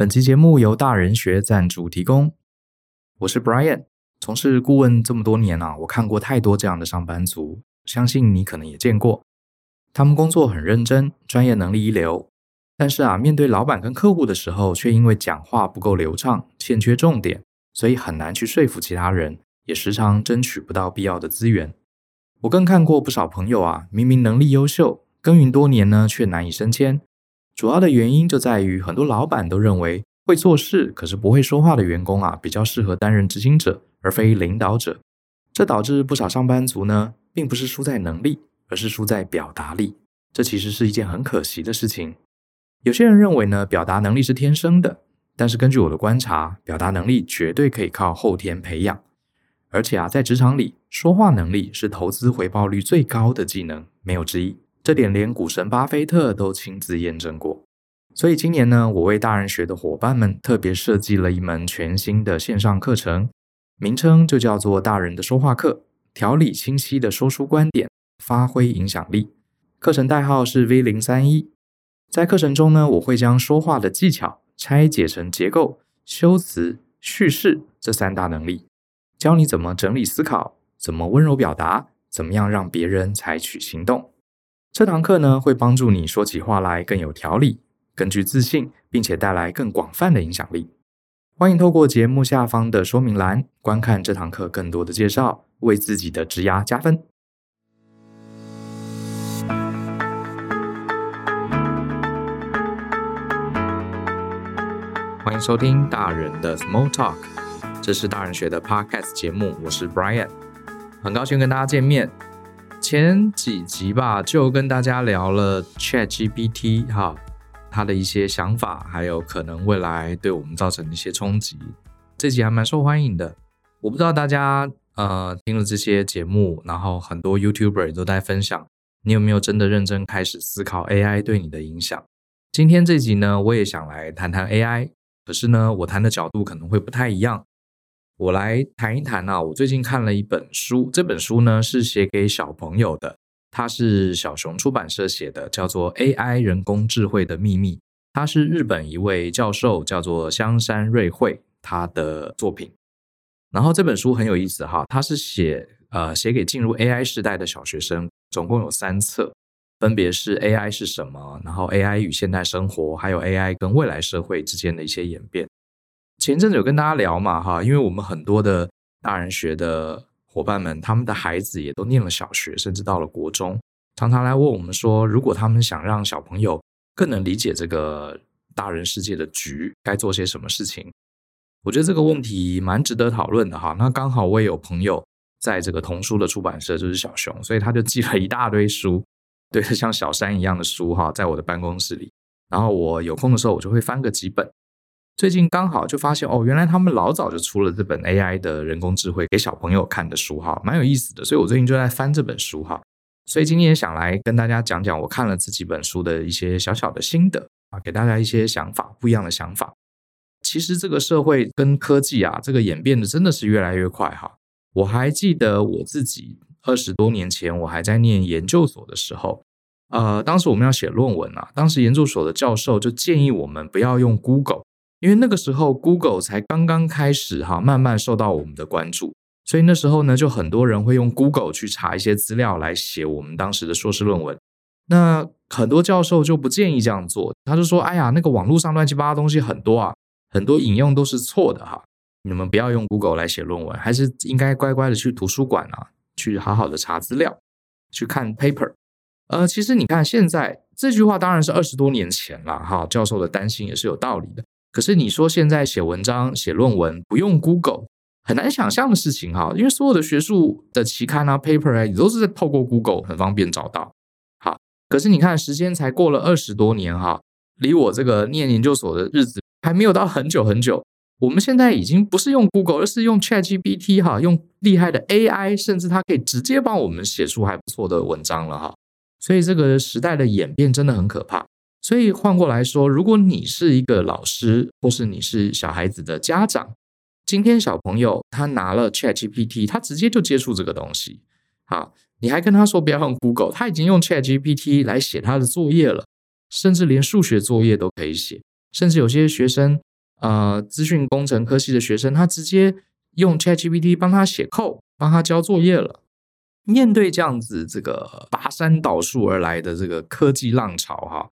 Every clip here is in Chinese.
本期节目由大人学赞助提供。我是 Brian，从事顾问这么多年啊，我看过太多这样的上班族，相信你可能也见过。他们工作很认真，专业能力一流，但是啊，面对老板跟客户的时候，却因为讲话不够流畅，欠缺重点，所以很难去说服其他人，也时常争取不到必要的资源。我更看过不少朋友啊，明明能力优秀，耕耘多年呢，却难以升迁。主要的原因就在于，很多老板都认为会做事可是不会说话的员工啊，比较适合担任执行者，而非领导者。这导致不少上班族呢，并不是输在能力，而是输在表达力。这其实是一件很可惜的事情。有些人认为呢，表达能力是天生的，但是根据我的观察，表达能力绝对可以靠后天培养。而且啊，在职场里，说话能力是投资回报率最高的技能，没有之一。这点连股神巴菲特都亲自验证过，所以今年呢，我为大人学的伙伴们特别设计了一门全新的线上课程，名称就叫做“大人的说话课”，条理清晰的说出观点，发挥影响力。课程代号是 V 零三一。在课程中呢，我会将说话的技巧拆解成结构、修辞、叙事这三大能力，教你怎么整理思考，怎么温柔表达，怎么样让别人采取行动。这堂课呢，会帮助你说起话来更有条理、更具自信，并且带来更广泛的影响力。欢迎透过节目下方的说明栏观看这堂课更多的介绍，为自己的职涯加分。欢迎收听大人的 Small Talk，这是大人学的 Podcast 节目，我是 Brian，很高兴跟大家见面。前几集吧，就跟大家聊了 ChatGPT 哈，它的一些想法，还有可能未来对我们造成的一些冲击。这集还蛮受欢迎的。我不知道大家呃听了这些节目，然后很多 YouTuber 都在分享，你有没有真的认真开始思考 AI 对你的影响？今天这集呢，我也想来谈谈 AI，可是呢，我谈的角度可能会不太一样。我来谈一谈啊，我最近看了一本书，这本书呢是写给小朋友的，它是小熊出版社写的，叫做《AI 人工智慧的秘密》，它是日本一位教授叫做香山瑞惠他的作品。然后这本书很有意思哈，它是写呃写给进入 AI 时代的小学生，总共有三册，分别是 AI 是什么，然后 AI 与现代生活，还有 AI 跟未来社会之间的一些演变。前阵子有跟大家聊嘛哈，因为我们很多的大人学的伙伴们，他们的孩子也都念了小学，甚至到了国中，常常来问我们说，如果他们想让小朋友更能理解这个大人世界的局，该做些什么事情？我觉得这个问题蛮值得讨论的哈。那刚好我也有朋友在这个童书的出版社，就是小熊，所以他就寄了一大堆书，对，像小山一样的书哈，在我的办公室里。然后我有空的时候，我就会翻个几本。最近刚好就发现哦，原来他们老早就出了这本 AI 的人工智慧给小朋友看的书哈，蛮有意思的。所以我最近就在翻这本书哈，所以今天也想来跟大家讲讲我看了这几本书的一些小小的心得啊，给大家一些想法，不一样的想法。其实这个社会跟科技啊，这个演变的真的是越来越快哈。我还记得我自己二十多年前，我还在念研究所的时候，呃，当时我们要写论文啊，当时研究所的教授就建议我们不要用 Google。因为那个时候，Google 才刚刚开始哈，慢慢受到我们的关注，所以那时候呢，就很多人会用 Google 去查一些资料来写我们当时的硕士论文。那很多教授就不建议这样做，他就说：“哎呀，那个网络上乱七八糟东西很多啊，很多引用都是错的哈，你们不要用 Google 来写论文，还是应该乖乖的去图书馆啊，去好好的查资料，去看 paper。”呃，其实你看，现在这句话当然是二十多年前了哈，教授的担心也是有道理的。可是你说现在写文章、写论文不用 Google，很难想象的事情哈，因为所有的学术的期刊啊、paper 啊，也都是在透过 Google 很方便找到。好，可是你看时间才过了二十多年哈，离我这个念研究所的日子还没有到很久很久，我们现在已经不是用 Google，而是用 ChatGPT 哈，用厉害的 AI，甚至它可以直接帮我们写出还不错的文章了哈。所以这个时代的演变真的很可怕。所以换过来说，如果你是一个老师，或是你是小孩子的家长，今天小朋友他拿了 ChatGPT，他直接就接触这个东西。好，你还跟他说不要用 Google，他已经用 ChatGPT 来写他的作业了，甚至连数学作业都可以写。甚至有些学生呃资讯工程科系的学生，他直接用 ChatGPT 帮他写 code，帮他交作业了。面对这样子这个拔山倒树而来的这个科技浪潮，哈，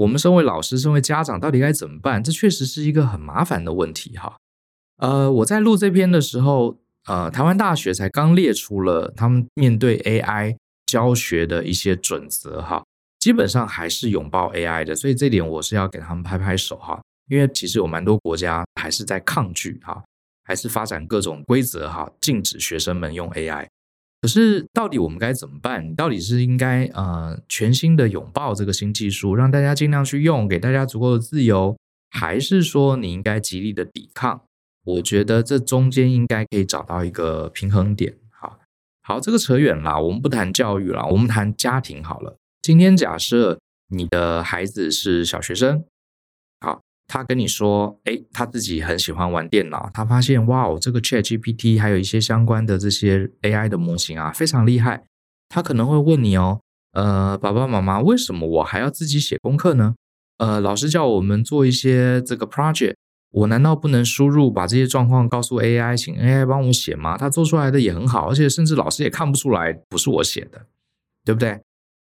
我们身为老师、身为家长，到底该怎么办？这确实是一个很麻烦的问题，哈。呃，我在录这篇的时候，呃，台湾大学才刚列出了他们面对 AI 教学的一些准则，哈，基本上还是拥抱 AI 的，所以这点我是要给他们拍拍手，哈，因为其实有蛮多国家还是在抗拒，哈，还是发展各种规则，哈，禁止学生们用 AI。可是，到底我们该怎么办？你到底是应该呃全新的拥抱这个新技术，让大家尽量去用，给大家足够的自由，还是说你应该极力的抵抗？我觉得这中间应该可以找到一个平衡点。好，好，这个扯远了，我们不谈教育了，我们谈家庭好了。今天假设你的孩子是小学生，他跟你说，诶，他自己很喜欢玩电脑，他发现，哇哦，这个 ChatGPT 还有一些相关的这些 AI 的模型啊，非常厉害。他可能会问你哦，呃，爸爸妈妈，为什么我还要自己写功课呢？呃，老师叫我们做一些这个 project。我难道不能输入，把这些状况告诉 AI，请 AI 帮我写吗？他做出来的也很好，而且甚至老师也看不出来不是我写的，对不对？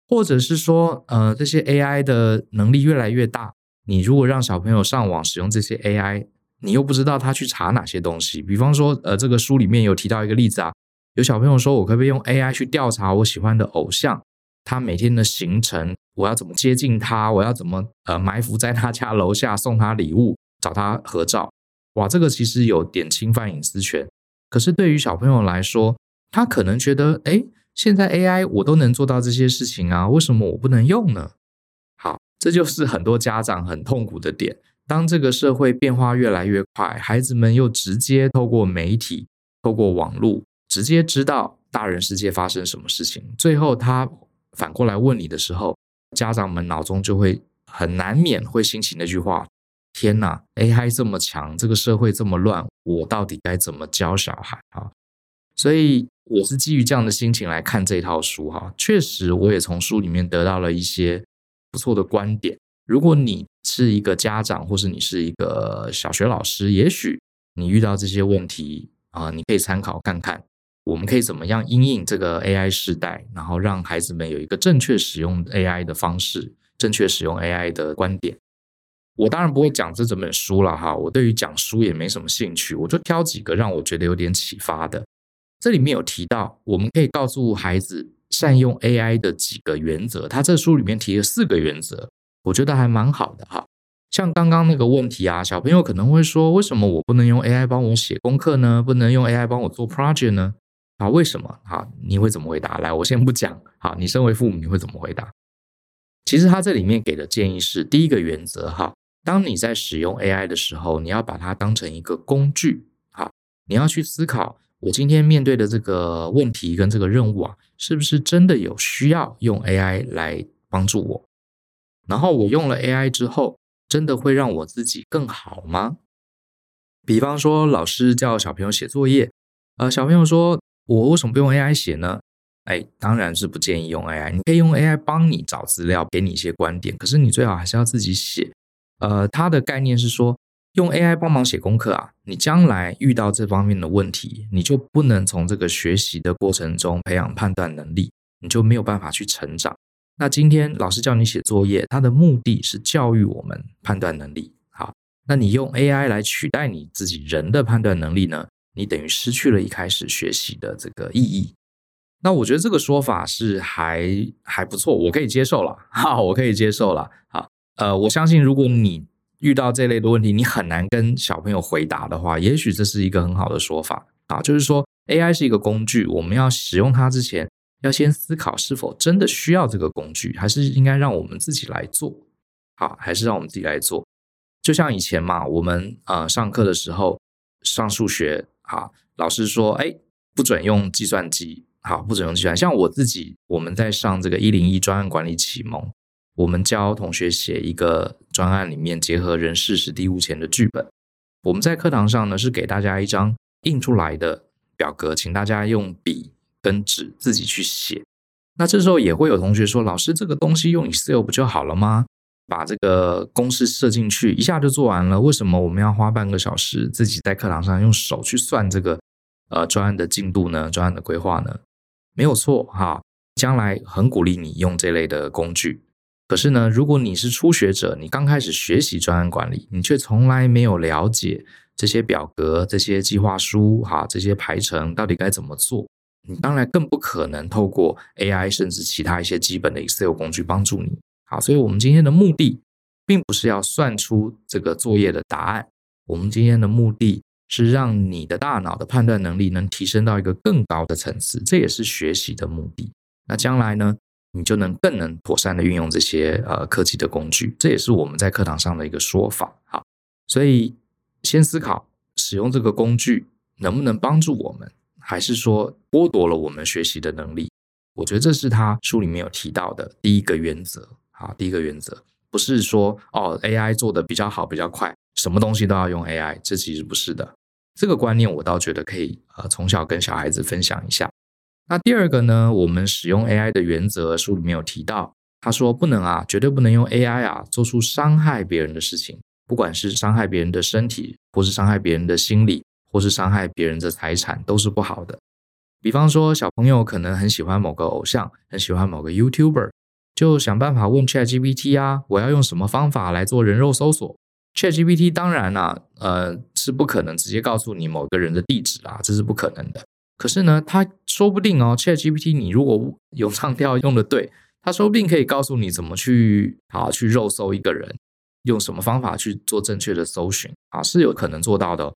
或者是说，呃，这些 AI 的能力越来越大，你如果让小朋友上网使用这些 AI，你又不知道他去查哪些东西。比方说，呃，这个书里面有提到一个例子啊，有小朋友说，我可不可以用 AI 去调查我喜欢的偶像，他每天的行程，我要怎么接近他，我要怎么呃埋伏在他家楼下送他礼物。找他合照，哇，这个其实有点侵犯隐私权。可是对于小朋友来说，他可能觉得，哎，现在 AI 我都能做到这些事情啊，为什么我不能用呢？这就是很多家长很痛苦的点。当这个社会变化越来越快，孩子们又直接透过媒体、透过网络，直接知道大人世界发生什么事情，最后他反过来问你的时候，家长们脑中就会很难免会兴起那句话。天呐，AI 这么强，这个社会这么乱，我到底该怎么教小孩啊？所以我是基于这样的心情来看这套书哈。确实，我也从书里面得到了一些不错的观点。如果你是一个家长，或是你是一个小学老师，也许你遇到这些问题啊，你可以参考看看，我们可以怎么样因应这个 AI 时代，然后让孩子们有一个正确使用 AI 的方式，正确使用 AI 的观点。我当然不会讲这整本书了哈，我对于讲书也没什么兴趣，我就挑几个让我觉得有点启发的。这里面有提到，我们可以告诉孩子善用 AI 的几个原则。他这书里面提了四个原则，我觉得还蛮好的哈。像刚刚那个问题啊，小朋友可能会说，为什么我不能用 AI 帮我写功课呢？不能用 AI 帮我做 project 呢？啊，为什么？好，你会怎么回答？来，我先不讲。好，你身为父母，你会怎么回答？其实他这里面给的建议是第一个原则哈。当你在使用 AI 的时候，你要把它当成一个工具，好，你要去思考，我今天面对的这个问题跟这个任务啊，是不是真的有需要用 AI 来帮助我？然后我用了 AI 之后，真的会让我自己更好吗？比方说，老师叫小朋友写作业，呃，小朋友说，我为什么不用 AI 写呢？哎，当然是不建议用 AI，你可以用 AI 帮你找资料，给你一些观点，可是你最好还是要自己写。呃，它的概念是说，用 AI 帮忙写功课啊，你将来遇到这方面的问题，你就不能从这个学习的过程中培养判断能力，你就没有办法去成长。那今天老师叫你写作业，它的目的是教育我们判断能力。好，那你用 AI 来取代你自己人的判断能力呢？你等于失去了一开始学习的这个意义。那我觉得这个说法是还还不错，我可以接受了。哈，我可以接受了。好。呃，我相信如果你遇到这类的问题，你很难跟小朋友回答的话，也许这是一个很好的说法啊，就是说 AI 是一个工具，我们要使用它之前，要先思考是否真的需要这个工具，还是应该让我们自己来做，好，还是让我们自己来做。就像以前嘛，我们呃上课的时候上数学，啊，老师说，哎，不准用计算机，好，不准用计算。像我自己，我们在上这个一零一专案管理启蒙。我们教同学写一个专案，里面结合人事史地物前的剧本。我们在课堂上呢，是给大家一张印出来的表格，请大家用笔跟纸自己去写。那这时候也会有同学说：“老师，这个东西用 Excel 不就好了吗？”把这个公式设进去，一下就做完了。为什么我们要花半个小时自己在课堂上用手去算这个呃专案的进度呢？专案的规划呢？没有错哈，将来很鼓励你用这类的工具。可是呢，如果你是初学者，你刚开始学习专案管理，你却从来没有了解这些表格、这些计划书、哈这些排程到底该怎么做，你当然更不可能透过 AI 甚至其他一些基本的 Excel 工具帮助你。好，所以我们今天的目的并不是要算出这个作业的答案，我们今天的目的是让你的大脑的判断能力能提升到一个更高的层次，这也是学习的目的。那将来呢？你就能更能妥善的运用这些呃科技的工具，这也是我们在课堂上的一个说法。好，所以先思考使用这个工具能不能帮助我们，还是说剥夺了我们学习的能力？我觉得这是他书里面有提到的第一个原则。啊，第一个原则不是说哦 AI 做的比较好比较快，什么东西都要用 AI，这其实不是的。这个观念我倒觉得可以呃从小跟小孩子分享一下。那第二个呢，我们使用 AI 的原则，书里面有提到，他说不能啊，绝对不能用 AI 啊做出伤害别人的事情，不管是伤害别人的身体，或是伤害别人的心理，或是伤害别人的财产，都是不好的。比方说，小朋友可能很喜欢某个偶像，很喜欢某个 YouTuber，就想办法问 ChatGPT 啊，我要用什么方法来做人肉搜索？ChatGPT 当然啊，呃，是不可能直接告诉你某个人的地址啊，这是不可能的。可是呢，他说不定哦，ChatGPT，你如果有唱调用的对，他说不定可以告诉你怎么去啊，去肉搜一个人，用什么方法去做正确的搜寻啊，是有可能做到的。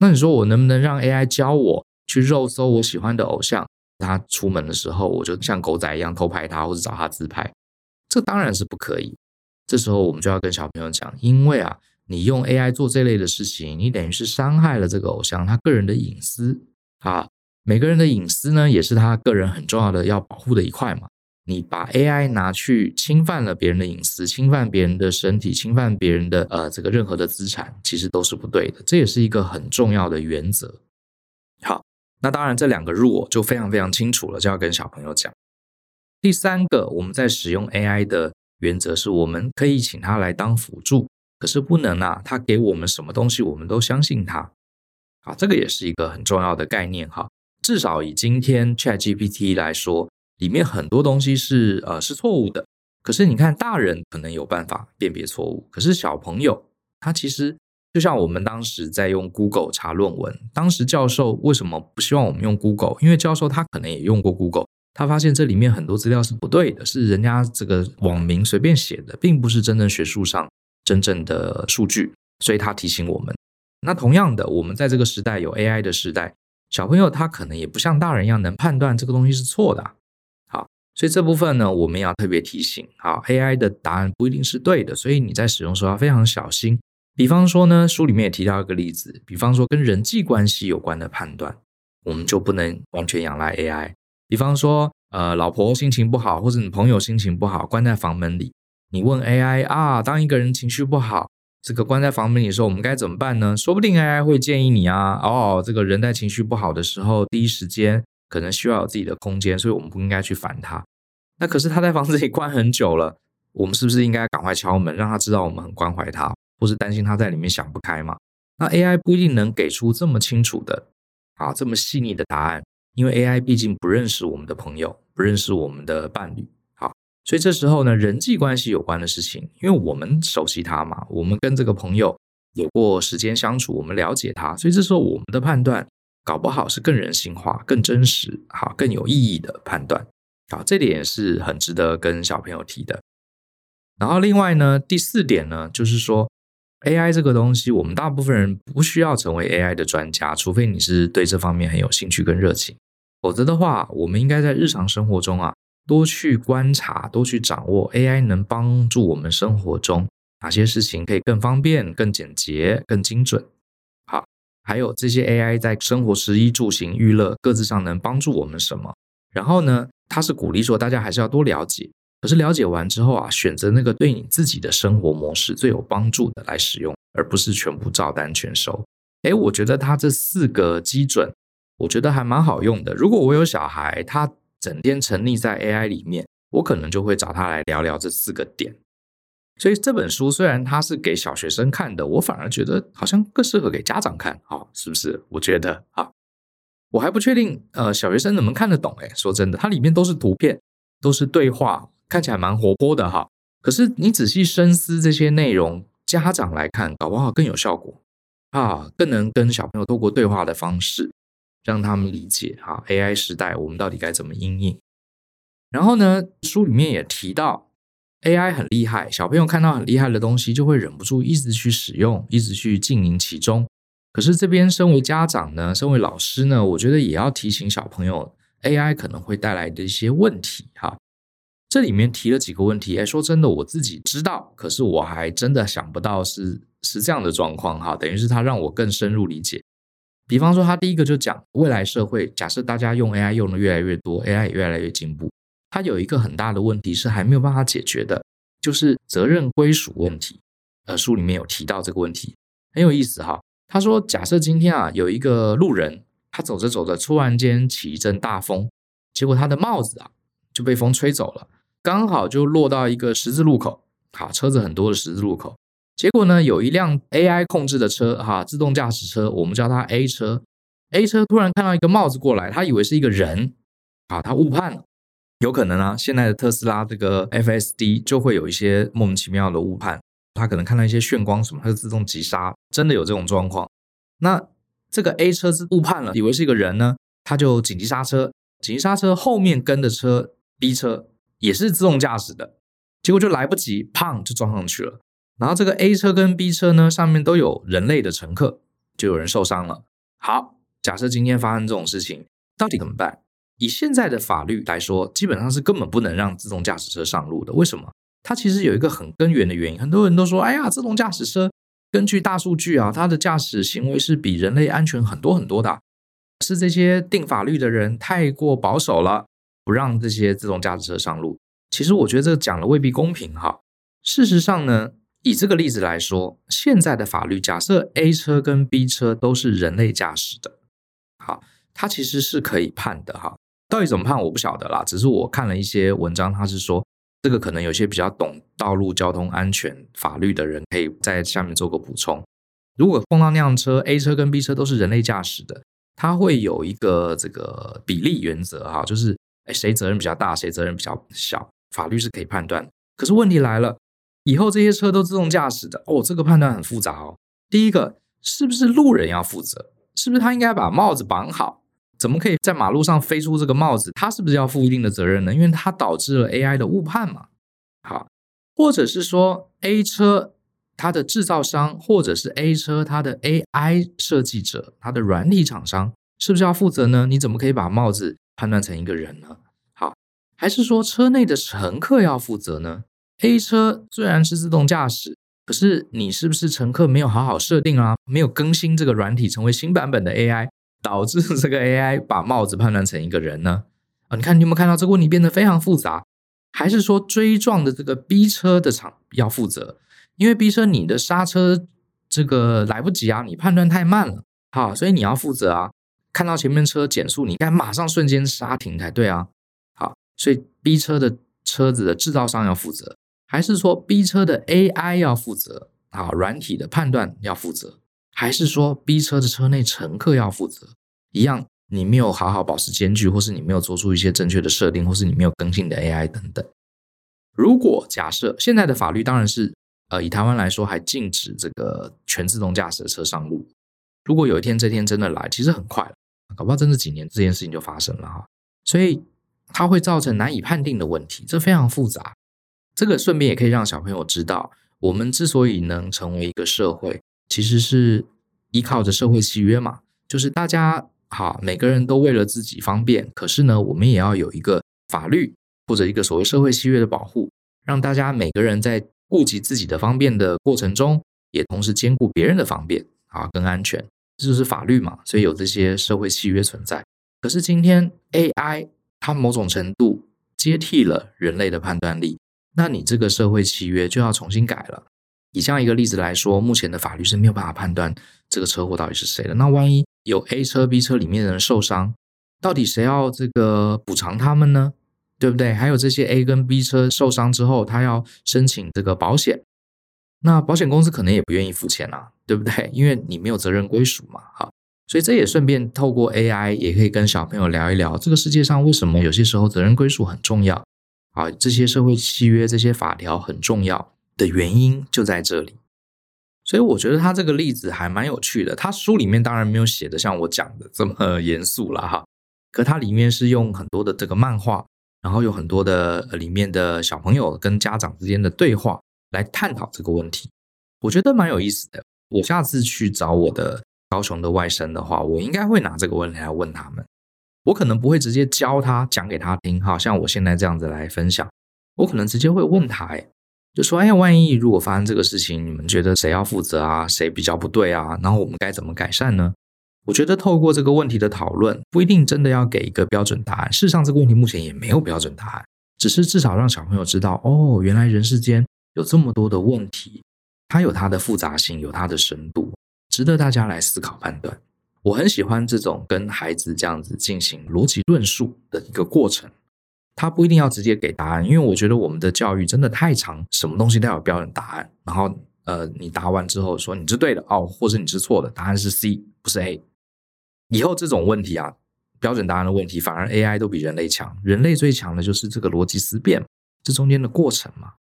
那你说我能不能让 AI 教我去肉搜我喜欢的偶像？他出门的时候，我就像狗仔一样偷拍他，或者找他自拍？这当然是不可以。这时候我们就要跟小朋友讲，因为啊，你用 AI 做这类的事情，你等于是伤害了这个偶像他个人的隐私啊。每个人的隐私呢，也是他个人很重要的要保护的一块嘛。你把 AI 拿去侵犯了别人的隐私，侵犯别人的身体，侵犯别人的呃这个任何的资产，其实都是不对的。这也是一个很重要的原则。好，那当然这两个 rule 就非常非常清楚了，就要跟小朋友讲。第三个，我们在使用 AI 的原则是，我们可以请他来当辅助，可是不能啊，他给我们什么东西，我们都相信他。啊，这个也是一个很重要的概念哈。至少以今天 ChatGPT 来说，里面很多东西是呃是错误的。可是你看，大人可能有办法辨别错误，可是小朋友他其实就像我们当时在用 Google 查论文，当时教授为什么不希望我们用 Google？因为教授他可能也用过 Google，他发现这里面很多资料是不对的，是人家这个网民随便写的，并不是真正学术上真正的数据，所以他提醒我们。那同样的，我们在这个时代有 AI 的时代。小朋友他可能也不像大人一样能判断这个东西是错的，好，所以这部分呢，我们要特别提醒，好，AI 的答案不一定是对的，所以你在使用时候要非常小心。比方说呢，书里面也提到一个例子，比方说跟人际关系有关的判断，我们就不能完全仰赖 AI。比方说，呃，老婆心情不好，或者你朋友心情不好，关在房门里，你问 AI 啊，当一个人情绪不好。这个关在房门里的时候，我们该怎么办呢？说不定 AI 会建议你啊，哦，这个人在情绪不好的时候，第一时间可能需要有自己的空间，所以我们不应该去烦他。那可是他在房子里关很久了，我们是不是应该赶快敲门，让他知道我们很关怀他，或是担心他在里面想不开嘛？那 AI 不一定能给出这么清楚的啊，这么细腻的答案，因为 AI 毕竟不认识我们的朋友，不认识我们的伴侣。所以这时候呢，人际关系有关的事情，因为我们熟悉他嘛，我们跟这个朋友有过时间相处，我们了解他，所以这时候我们的判断搞不好是更人性化、更真实、好、更有意义的判断。好，这点也是很值得跟小朋友提的。然后另外呢，第四点呢，就是说 AI 这个东西，我们大部分人不需要成为 AI 的专家，除非你是对这方面很有兴趣跟热情，否则的话，我们应该在日常生活中啊。多去观察，多去掌握 AI 能帮助我们生活中哪些事情可以更方便、更简洁、更精准。好，还有这些 AI 在生活食衣住行、娱乐各自上能帮助我们什么？然后呢，他是鼓励说大家还是要多了解。可是了解完之后啊，选择那个对你自己的生活模式最有帮助的来使用，而不是全部照单全收。诶，我觉得他这四个基准，我觉得还蛮好用的。如果我有小孩，他整天沉溺在 AI 里面，我可能就会找他来聊聊这四个点。所以这本书虽然它是给小学生看的，我反而觉得好像更适合给家长看，哈，是不是？我觉得啊，我还不确定，呃，小学生能不能看得懂？诶，说真的，它里面都是图片，都是对话，看起来蛮活泼的哈。可是你仔细深思这些内容，家长来看，搞不好更有效果啊，更能跟小朋友透过对话的方式，让他们理解哈，AI 时代我们到底该怎么应应。然后呢，书里面也提到。AI 很厉害，小朋友看到很厉害的东西，就会忍不住一直去使用，一直去经营其中。可是这边身为家长呢，身为老师呢，我觉得也要提醒小朋友，AI 可能会带来的一些问题哈。这里面提了几个问题，哎，说真的，我自己知道，可是我还真的想不到是是这样的状况哈。等于是他让我更深入理解。比方说，他第一个就讲未来社会，假设大家用 AI 用的越来越多，AI 也越来越进步。它有一个很大的问题是还没有办法解决的，就是责任归属问题。呃，书里面有提到这个问题，很有意思哈。他说，假设今天啊有一个路人，他走着走着，突然间起一阵大风，结果他的帽子啊就被风吹走了，刚好就落到一个十字路口，好，车子很多的十字路口。结果呢，有一辆 AI 控制的车，哈，自动驾驶车，我们叫它 A 车。A 车突然看到一个帽子过来，他以为是一个人，啊，他误判了。有可能啊，现在的特斯拉这个 FSD 就会有一些莫名其妙的误判，他可能看到一些炫光什么，它就自动急刹，真的有这种状况。那这个 A 车是误判了，以为是一个人呢，他就紧急刹车，紧急刹车后面跟的车 B 车也是自动驾驶的，结果就来不及，砰就撞上去了。然后这个 A 车跟 B 车呢，上面都有人类的乘客，就有人受伤了。好，假设今天发生这种事情，到底怎么办？以现在的法律来说，基本上是根本不能让自动驾驶车上路的。为什么？它其实有一个很根源的原因。很多人都说：“哎呀，自动驾驶车根据大数据啊，它的驾驶行为是比人类安全很多很多的。”是这些定法律的人太过保守了，不让这些自动驾驶车上路。其实我觉得这讲了未必公平哈。事实上呢，以这个例子来说，现在的法律假设 A 车跟 B 车都是人类驾驶的，好，它其实是可以判的哈。到底怎么判我不晓得啦，只是我看了一些文章，他是说这个可能有些比较懂道路交通安全法律的人可以在下面做个补充。如果碰到那辆车，A 车跟 B 车都是人类驾驶的，它会有一个这个比例原则哈，就是哎谁责任比较大，谁责任比较小，法律是可以判断。可是问题来了，以后这些车都自动驾驶的哦，这个判断很复杂哦。第一个是不是路人要负责？是不是他应该把帽子绑好？怎么可以在马路上飞出这个帽子？他是不是要负一定的责任呢？因为他导致了 AI 的误判嘛。好，或者是说 A 车它的制造商，或者是 A 车它的 AI 设计者，它的软体厂商，是不是要负责呢？你怎么可以把帽子判断成一个人呢？好，还是说车内的乘客要负责呢？A 车虽然是自动驾驶，可是你是不是乘客没有好好设定啊？没有更新这个软体，成为新版本的 AI？导致这个 AI 把帽子判断成一个人呢？啊，你看你有没有看到这个问题变得非常复杂？还是说追撞的这个 B 车的厂要负责？因为 B 车你的刹车这个来不及啊，你判断太慢了，好，所以你要负责啊。看到前面车减速，你应该马上瞬间刹停才对啊。好，所以 B 车的车子的制造商要负责，还是说 B 车的 AI 要负责？啊，软体的判断要负责？还是说 B 车的车内乘客要负责？一样，你没有好好保持间距，或是你没有做出一些正确的设定，或是你没有更新的 AI 等等。如果假设现在的法律当然是，呃，以台湾来说还禁止这个全自动驾驶的车上路。如果有一天这天真的来，其实很快，搞不好真的几年这件事情就发生了哈。所以它会造成难以判定的问题，这非常复杂。这个顺便也可以让小朋友知道，我们之所以能成为一个社会。其实是依靠着社会契约嘛，就是大家好，每个人都为了自己方便，可是呢，我们也要有一个法律或者一个所谓社会契约的保护，让大家每个人在顾及自己的方便的过程中，也同时兼顾别人的方便啊，更安全，这就是法律嘛，所以有这些社会契约存在。可是今天 AI 它某种程度接替了人类的判断力，那你这个社会契约就要重新改了。以这样一个例子来说，目前的法律是没有办法判断这个车祸到底是谁的。那万一有 A 车、B 车里面的人受伤，到底谁要这个补偿他们呢？对不对？还有这些 A 跟 B 车受伤之后，他要申请这个保险，那保险公司可能也不愿意付钱啊，对不对？因为你没有责任归属嘛。好，所以这也顺便透过 AI 也可以跟小朋友聊一聊，这个世界上为什么有些时候责任归属很重要啊？这些社会契约、这些法条很重要的原因就在这里。所以我觉得他这个例子还蛮有趣的。他书里面当然没有写的像我讲的这么 严肃了哈，可他里面是用很多的这个漫画，然后有很多的里面的小朋友跟家长之间的对话来探讨这个问题，我觉得蛮有意思的。我下次去找我的高雄的外甥的话，我应该会拿这个问题来问他们。我可能不会直接教他讲给他听，哈，像我现在这样子来分享，我可能直接会问他，哎。就说：“哎，万一如果发生这个事情，你们觉得谁要负责啊？谁比较不对啊？然后我们该怎么改善呢？”我觉得透过这个问题的讨论，不一定真的要给一个标准答案。事实上，这个问题目前也没有标准答案，只是至少让小朋友知道：哦，原来人世间有这么多的问题，它有它的复杂性，有它的深度，值得大家来思考判断。我很喜欢这种跟孩子这样子进行逻辑论述的一个过程。他不一定要直接给答案，因为我觉得我们的教育真的太长，什么东西都要有标准答案。然后，呃，你答完之后说你是对的哦，或者你是错的，答案是 C，不是 A。以后这种问题啊，标准答案的问题，反而 AI 都比人类强。人类最强的就是这个逻辑思辨，这中间的过程嘛。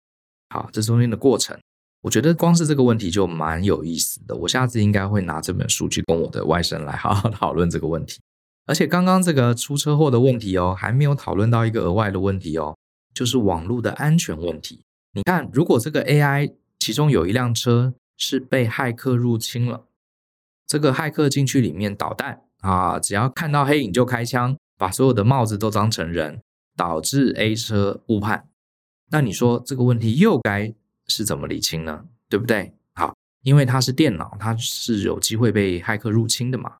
好，这中间的过程，我觉得光是这个问题就蛮有意思的。我下次应该会拿这本书去跟我的外甥来好好讨论这个问题。而且刚刚这个出车祸的问题哦，还没有讨论到一个额外的问题哦，就是网络的安全问题。你看，如果这个 AI 其中有一辆车是被骇客入侵了，这个骇客进去里面捣蛋啊，只要看到黑影就开枪，把所有的帽子都当成人，导致 A 车误判，那你说这个问题又该是怎么理清呢？对不对？好，因为它是电脑，它是有机会被骇客入侵的嘛，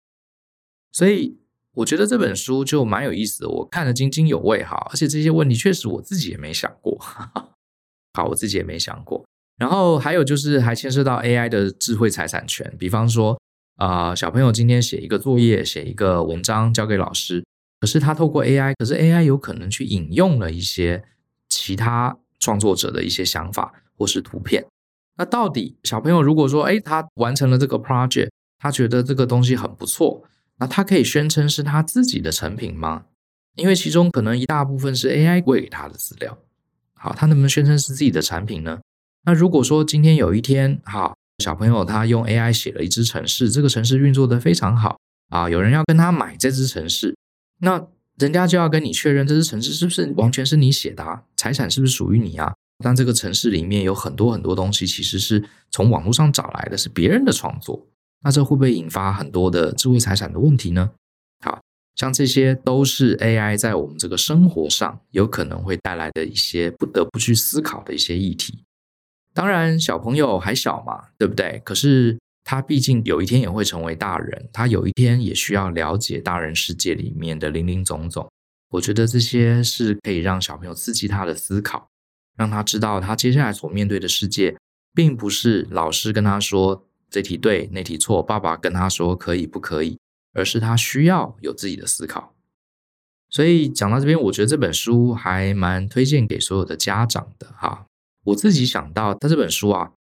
所以。我觉得这本书就蛮有意思的，我看得津津有味哈，而且这些问题确实我自己也没想过，好，我自己也没想过。然后还有就是还牵涉到 AI 的智慧财产权，比方说啊、小朋友今天写一个作业，写一个文章交给老师，可是他透过 AI，可是 AI 有可能去引用了一些其他创作者的一些想法或是图片，那到底小朋友如果说，哎，他完成了这个 project，他觉得这个东西很不错。那他可以宣称是他自己的成品吗？因为其中可能一大部分是 AI 喂给他的资料。好，他能不能宣称是自己的产品呢？那如果说今天有一天，好，小朋友他用 AI 写了一支城市，这个城市运作得非常好啊，有人要跟他买这支城市，那人家就要跟你确认这支城市是不是完全是你写的啊，财产是不是属于你啊？但这个城市里面有很多很多东西，其实是从网络上找来的，是别人的创作。那这会不会引发很多的智慧财产的问题呢？好，像这些都是 AI 在我们这个生活上有可能会带来的一些不得不去思考的一些议题。当然，小朋友还小嘛，对不对？可是他毕竟有一天也会成为大人，他有一天也需要了解大人世界里面的林林总总。我觉得这些是可以让小朋友刺激他的思考，让他知道他接下来所面对的世界，并不是老师跟他说。这题对，那题错。爸爸跟他说可以不可以，而是他需要有自己的思考。所以讲到这边，我觉得这本书还蛮推荐给所有的家长的哈。我自己想到，他这本书啊，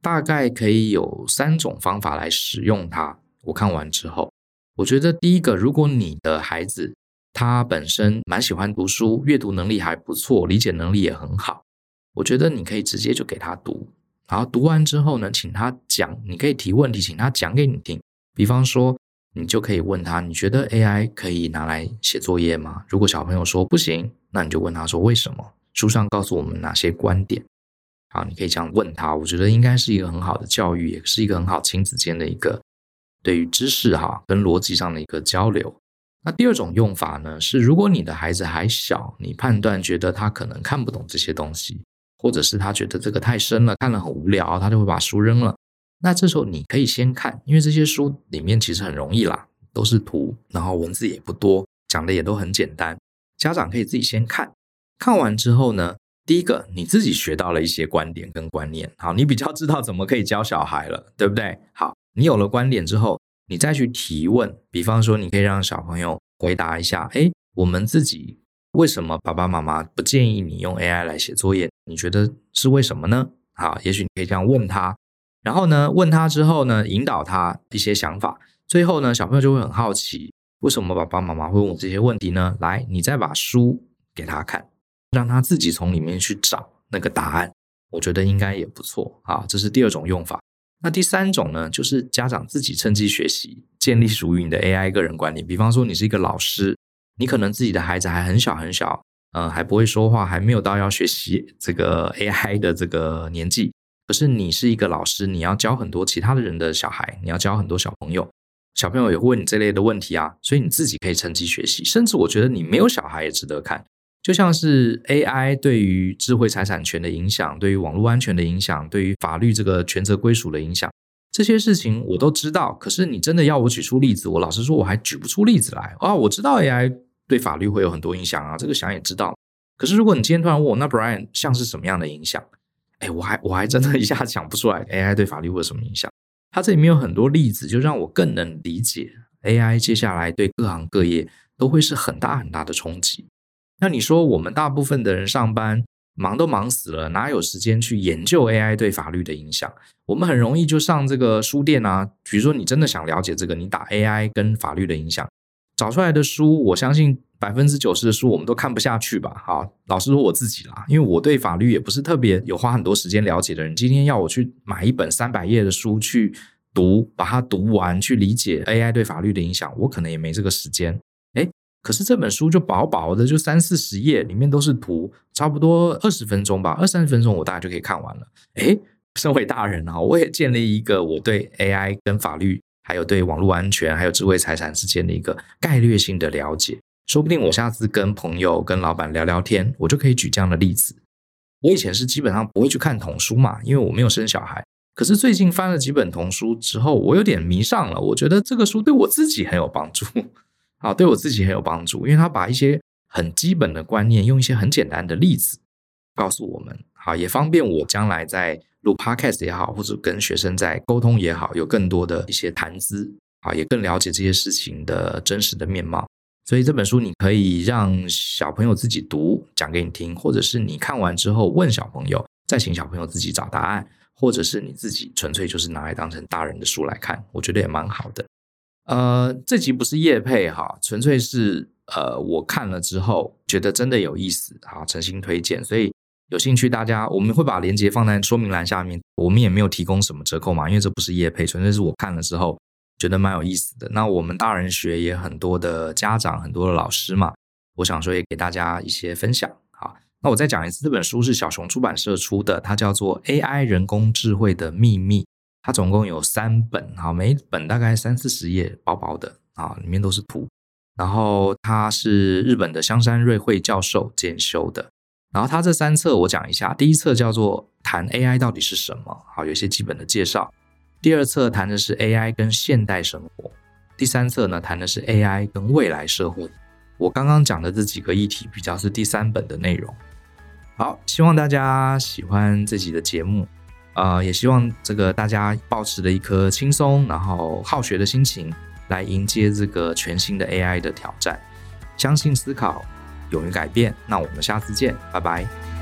大概可以有三种方法来使用它。我看完之后，我觉得第一个，如果你的孩子他本身蛮喜欢读书，阅读能力还不错，理解能力也很好，我觉得你可以直接就给他读。然后读完之后呢，请他讲，你可以提问题，请他讲给你听。比方说，你就可以问他：你觉得 AI 可以拿来写作业吗？如果小朋友说不行，那你就问他说为什么？书上告诉我们哪些观点？好，你可以这样问他。我觉得应该是一个很好的教育，也是一个很好亲子间的一个对于知识哈跟逻辑上的一个交流。那第二种用法呢，是如果你的孩子还小，你判断觉得他可能看不懂这些东西。或者是他觉得这个太深了，看了很无聊，他就会把书扔了。那这时候你可以先看，因为这些书里面其实很容易啦，都是图，然后文字也不多，讲的也都很简单。家长可以自己先看，看完之后呢，第一个你自己学到了一些观点跟观念，好，你比较知道怎么可以教小孩了，对不对？好，你有了观点之后，你再去提问，比方说你可以让小朋友回答一下，诶，我们自己。为什么爸爸妈妈不建议你用 AI 来写作业？你觉得是为什么呢？啊，也许你可以这样问他，然后呢，问他之后呢，引导他一些想法。最后呢，小朋友就会很好奇，为什么爸爸妈妈会问我这些问题呢？来，你再把书给他看，让他自己从里面去找那个答案。我觉得应该也不错啊。这是第二种用法。那第三种呢，就是家长自己趁机学习，建立属于你的 AI 个人管理。比方说，你是一个老师，你可能自己的孩子还很小很小，呃，还不会说话，还没有到要学习这个 AI 的这个年纪。可是你是一个老师，你要教很多其他的人的小孩，你要教很多小朋友，小朋友也会问你这类的问题啊，所以你自己可以趁机学习。甚至我觉得你没有小孩也值得看。就像是 AI 对于智慧财产权的影响，对于网络安全的影响，对于法律这个权责归属的影响，这些事情我都知道。可是你真的要我举出例子，我老实说我还举不出例子来啊。我知道 AI 对法律会有很多影响啊，这个想也知道。可是如果你今天突然问我，那 Brian 像是什么样的影响？哎，我还我还真的 一下想不出来 AI 对法律会有什么影响。它这里面有很多例子，就让我更能理解 AI 接下来对各行各业都会是很大很大的冲击。那你说，我们大部分的人上班忙都忙死了，哪有时间去研究 AI 对法律的影响？我们很容易就上这个书店啊，比如说你真的想了解这个，你打 AI 跟法律的影响，找出来的书，我相信百分之九十的书我们都看不下去吧？好，老实说我自己啦，因为我对法律也不是特别有花很多时间了解的人。今天要我去买一本三百页的书去读，把它读完，去理解 AI 对法律的影响，我可能也没这个时间。可是这本书就薄薄的，就三四十页，里面都是图，差不多二十分钟吧，二三十分钟我大概就可以看完了。诶，身为大人啊，我也建立一个我对 AI 跟法律，还有对网络安全，还有智慧财产之间的一个概略性的了解。说不定我下次跟朋友、跟老板聊聊天，我就可以举这样的例子。我以前是基本上不会去看童书嘛，因为我没有生小孩。可是最近翻了几本童书之后，我有点迷上了。我觉得这个书对我自己很有帮助。啊，对我自己很有帮助，因为他把一些很基本的观念，用一些很简单的例子告诉我们，好，也方便我将来在录 Podcast 也好，或者跟学生在沟通也好，有更多的一些谈资，啊，也更了解这些事情的真实的面貌。所以这本书你可以让小朋友自己读，讲给你听，或者是你看完之后问小朋友，再请小朋友自己找答案，或者是你自己纯粹就是拿来当成大人的书来看，我觉得也蛮好的。呃，这集不是业配哈，纯粹是呃，我看了之后觉得真的有意思，好，诚心推荐。所以有兴趣大家，我们会把链接放在说明栏下面。我们也没有提供什么折扣嘛，因为这不是业配，纯粹是我看了之后觉得蛮有意思的。那我们大人学也很多的家长，很多的老师嘛，我想说也给大家一些分享。好，那我再讲一次，这本书是小熊出版社出的，它叫做《AI 人工智慧的秘密》。它总共有三本，好，每一本大概三四十页，薄薄的啊，里面都是图。然后它是日本的香山瑞惠教授监修的。然后它这三册我讲一下，第一册叫做谈 AI 到底是什么，好，有一些基本的介绍。第二册谈的是 AI 跟现代生活。第三册呢，谈的是 AI 跟未来社会。我刚刚讲的这几个议题比较是第三本的内容。好，希望大家喜欢这集的节目。呃，也希望这个大家保持着一颗轻松然后好学的心情来迎接这个全新的 AI 的挑战，相信思考，勇于改变。那我们下次见，拜拜。